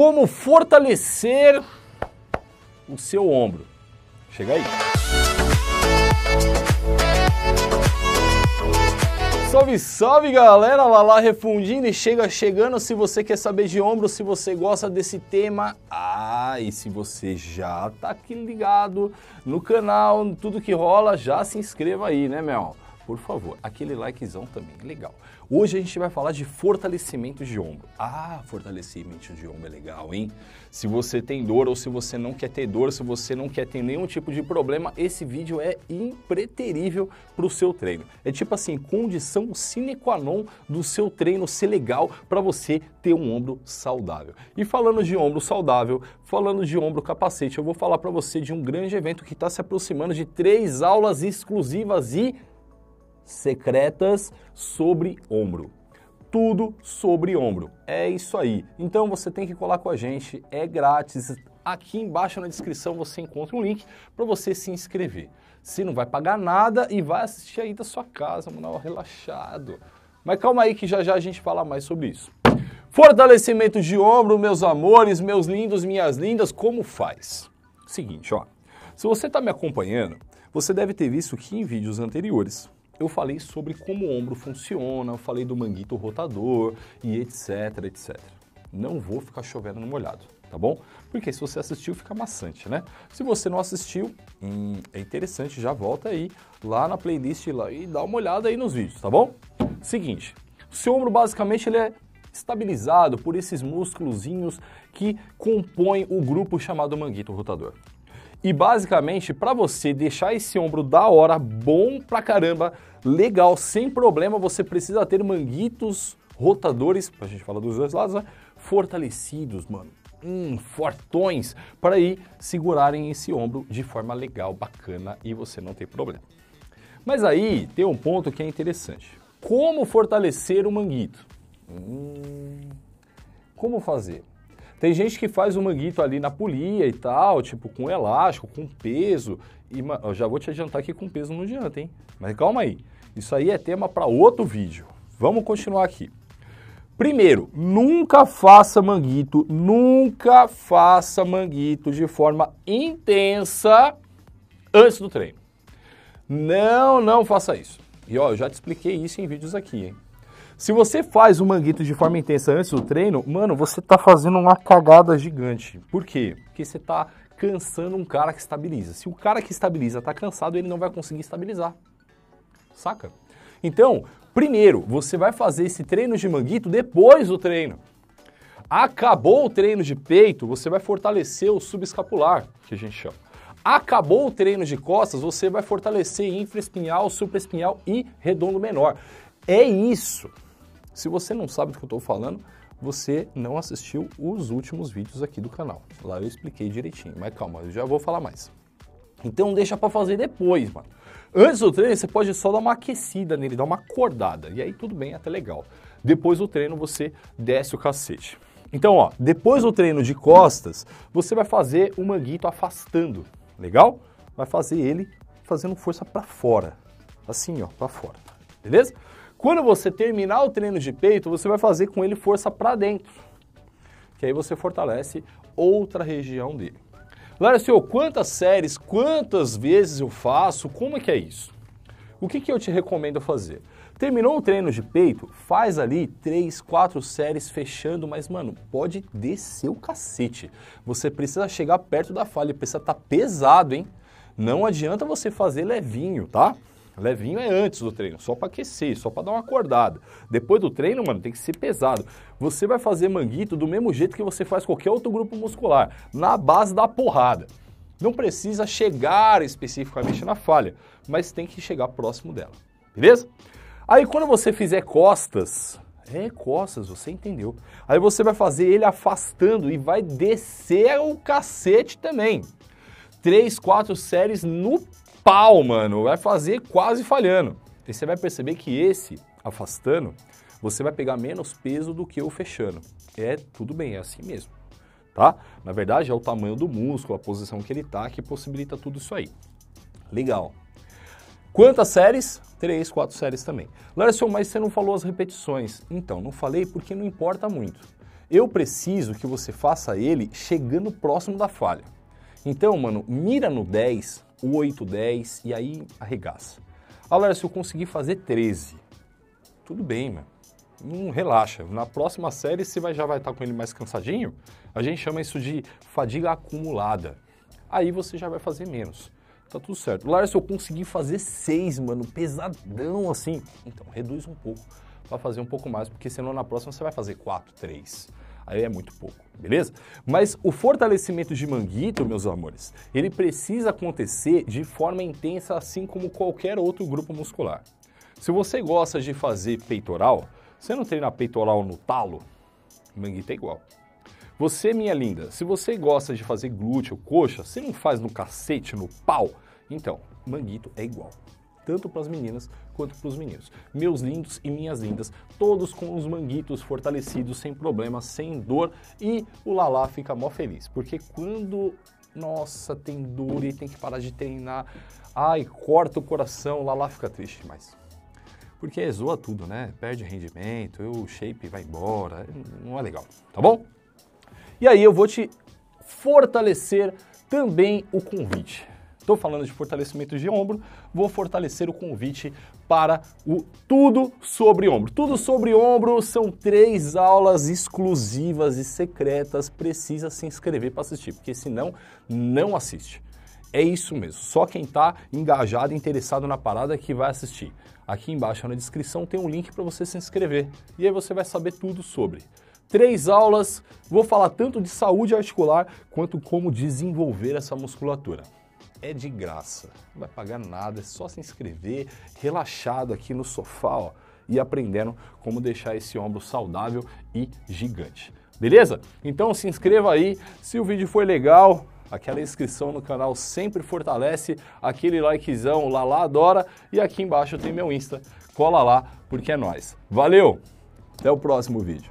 como fortalecer o seu ombro. Chega aí. Salve, salve galera, Lala refundindo e chega chegando se você quer saber de ombro, se você gosta desse tema, ah, e se você já tá aqui ligado no canal, tudo que rola, já se inscreva aí, né, Mel? Por favor, aquele likezão também, legal. Hoje a gente vai falar de fortalecimento de ombro. Ah, fortalecimento de ombro é legal, hein? Se você tem dor ou se você não quer ter dor, se você não quer ter nenhum tipo de problema, esse vídeo é impreterível para o seu treino. É tipo assim, condição sine qua non do seu treino ser legal para você ter um ombro saudável. E falando de ombro saudável, falando de ombro capacete, eu vou falar para você de um grande evento que está se aproximando de três aulas exclusivas e secretas sobre ombro. Tudo sobre ombro. É isso aí. Então você tem que colar com a gente, é grátis. Aqui embaixo na descrição você encontra um link para você se inscrever. Você não vai pagar nada e vai assistir aí da sua casa, mano, relaxado. Mas calma aí que já já a gente fala mais sobre isso. Fortalecimento de ombro, meus amores, meus lindos, minhas lindas, como faz? Seguinte, ó. Se você está me acompanhando, você deve ter visto que em vídeos anteriores eu falei sobre como o ombro funciona, eu falei do manguito rotador e etc, etc. Não vou ficar chovendo no molhado, tá bom? Porque se você assistiu, fica maçante, né? Se você não assistiu, hum, é interessante, já volta aí lá na playlist lá e dá uma olhada aí nos vídeos, tá bom? Seguinte, o seu ombro basicamente ele é estabilizado por esses músculozinhos que compõem o grupo chamado manguito rotador. E basicamente, para você deixar esse ombro da hora, bom pra caramba, legal, sem problema, você precisa ter manguitos rotadores, a gente fala dos dois lados, né? Fortalecidos, mano. Hum, fortões, para ir segurarem esse ombro de forma legal, bacana e você não ter problema. Mas aí tem um ponto que é interessante. Como fortalecer o manguito? Hum, como fazer? Tem gente que faz o manguito ali na polia e tal, tipo com elástico, com peso. E eu já vou te adiantar que com peso não adianta, hein? Mas calma aí. Isso aí é tema para outro vídeo. Vamos continuar aqui. Primeiro, nunca faça manguito, nunca faça manguito de forma intensa antes do treino. Não, não faça isso. E ó, eu já te expliquei isso em vídeos aqui, hein? Se você faz o manguito de forma intensa antes do treino, mano, você tá fazendo uma cagada gigante. Por quê? Porque você tá cansando um cara que estabiliza. Se o cara que estabiliza tá cansado, ele não vai conseguir estabilizar. Saca? Então, primeiro, você vai fazer esse treino de manguito depois do treino. Acabou o treino de peito, você vai fortalecer o subescapular, que a gente chama. Acabou o treino de costas, você vai fortalecer infraespinhal, supraespinhal e redondo menor. É isso. Se você não sabe do que eu estou falando, você não assistiu os últimos vídeos aqui do canal. Lá eu expliquei direitinho, mas calma, eu já vou falar mais. Então deixa para fazer depois, mano. Antes do treino, você pode só dar uma aquecida nele, dar uma acordada. E aí tudo bem, até legal. Depois do treino, você desce o cacete. Então, ó, depois do treino de costas, você vai fazer o manguito afastando. Legal? Vai fazer ele fazendo força para fora. Assim, ó, para fora. Beleza? Quando você terminar o treino de peito, você vai fazer com ele força para dentro. Que aí você fortalece outra região dele. Lara, senhor, quantas séries, quantas vezes eu faço? Como é que é isso? O que, que eu te recomendo fazer? Terminou o treino de peito, faz ali três, quatro séries fechando, mas mano, pode descer o cacete. Você precisa chegar perto da falha, precisa estar tá pesado, hein? Não adianta você fazer levinho, tá? Levinho é antes do treino, só para aquecer, só para dar uma acordada. Depois do treino, mano, tem que ser pesado. Você vai fazer manguito do mesmo jeito que você faz qualquer outro grupo muscular, na base da porrada. Não precisa chegar especificamente na falha, mas tem que chegar próximo dela. Beleza? Aí quando você fizer costas, é costas, você entendeu. Aí você vai fazer ele afastando e vai descer o cacete também. Três, quatro séries no pau, mano. Vai fazer quase falhando. E você vai perceber que esse, afastando, você vai pegar menos peso do que o fechando. É tudo bem, é assim mesmo. Tá? Na verdade, é o tamanho do músculo, a posição que ele tá, que possibilita tudo isso aí. Legal. Quantas séries? Três, quatro séries também. Larson, mas você não falou as repetições. Então, não falei porque não importa muito. eu preciso que você faça ele chegando próximo da falha. Então, mano, mira no 10, 8, 10 e aí arregaça. Agora, se eu conseguir fazer 13, tudo bem, mano. Não relaxa. Na próxima série você vai, já vai estar com ele mais cansadinho. A gente chama isso de fadiga acumulada. Aí você já vai fazer menos. Tá tudo certo. Lara, se eu conseguir fazer 6, mano, pesadão assim, então reduz um pouco para fazer um pouco mais, porque senão na próxima você vai fazer 4, 3. Aí é muito pouco, beleza? Mas o fortalecimento de manguito, meus amores, ele precisa acontecer de forma intensa, assim como qualquer outro grupo muscular. Se você gosta de fazer peitoral, você não treina peitoral no talo? Manguito é igual. Você, minha linda, se você gosta de fazer glúteo, coxa, você não faz no cacete, no pau? Então, manguito é igual tanto para as meninas quanto para os meninos. Meus lindos e minhas lindas, todos com os manguitos fortalecidos, sem problema, sem dor, e o Lala fica mó feliz, porque quando, nossa, tem dor e tem que parar de treinar, ai, corta o coração, o Lala fica triste demais. Porque zoa tudo, né? Perde rendimento, o shape vai embora, não é legal, tá bom? E aí eu vou te fortalecer também o convite. Estou falando de fortalecimento de ombro, vou fortalecer o convite para o Tudo sobre Ombro. Tudo sobre Ombro são três aulas exclusivas e secretas. Precisa se inscrever para assistir, porque senão não assiste. É isso mesmo, só quem está engajado interessado na parada que vai assistir. Aqui embaixo na descrição tem um link para você se inscrever e aí você vai saber tudo sobre. Três aulas, vou falar tanto de saúde articular quanto como desenvolver essa musculatura é de graça. Não vai pagar nada, é só se inscrever, relaxado aqui no sofá, ó, e aprendendo como deixar esse ombro saudável e gigante. Beleza? Então se inscreva aí, se o vídeo foi legal, aquela inscrição no canal sempre fortalece, aquele likezão, lá lá adora, e aqui embaixo tem meu Insta, cola lá porque é nós. Valeu! Até o próximo vídeo.